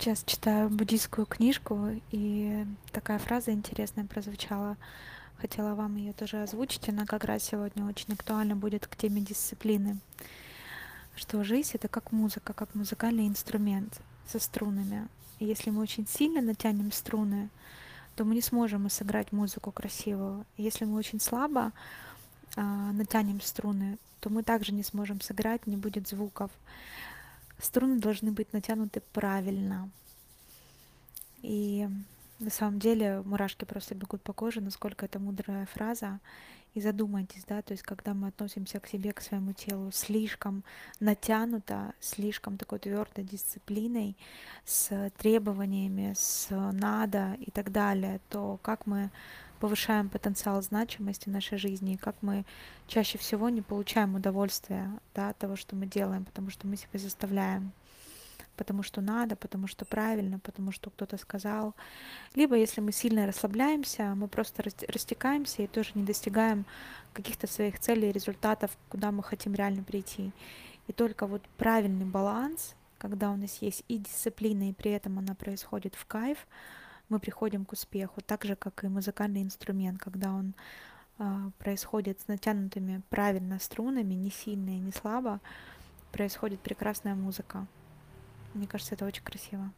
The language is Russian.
Сейчас читаю буддийскую книжку, и такая фраза интересная прозвучала. Хотела вам ее тоже озвучить. Она как раз сегодня очень актуальна будет к теме дисциплины. Что жизнь это как музыка, как музыкальный инструмент со струнами. И если мы очень сильно натянем струны, то мы не сможем сыграть музыку красивую. Если мы очень слабо а, натянем струны, то мы также не сможем сыграть, не будет звуков. Струны должны быть натянуты правильно. И на самом деле мурашки просто бегут по коже, насколько это мудрая фраза. И задумайтесь, да, то есть когда мы относимся к себе, к своему телу слишком натянуто, слишком такой твердой дисциплиной, с требованиями, с надо и так далее, то как мы повышаем потенциал значимости нашей жизни, и как мы чаще всего не получаем удовольствия да, от того, что мы делаем, потому что мы себя заставляем, потому что надо, потому что правильно, потому что кто-то сказал. Либо если мы сильно расслабляемся, мы просто растекаемся и тоже не достигаем каких-то своих целей, результатов, куда мы хотим реально прийти. И только вот правильный баланс, когда у нас есть и дисциплина, и при этом она происходит в кайф, мы приходим к успеху, так же, как и музыкальный инструмент, когда он э, происходит с натянутыми правильно струнами, не сильно и не слабо, происходит прекрасная музыка. Мне кажется, это очень красиво.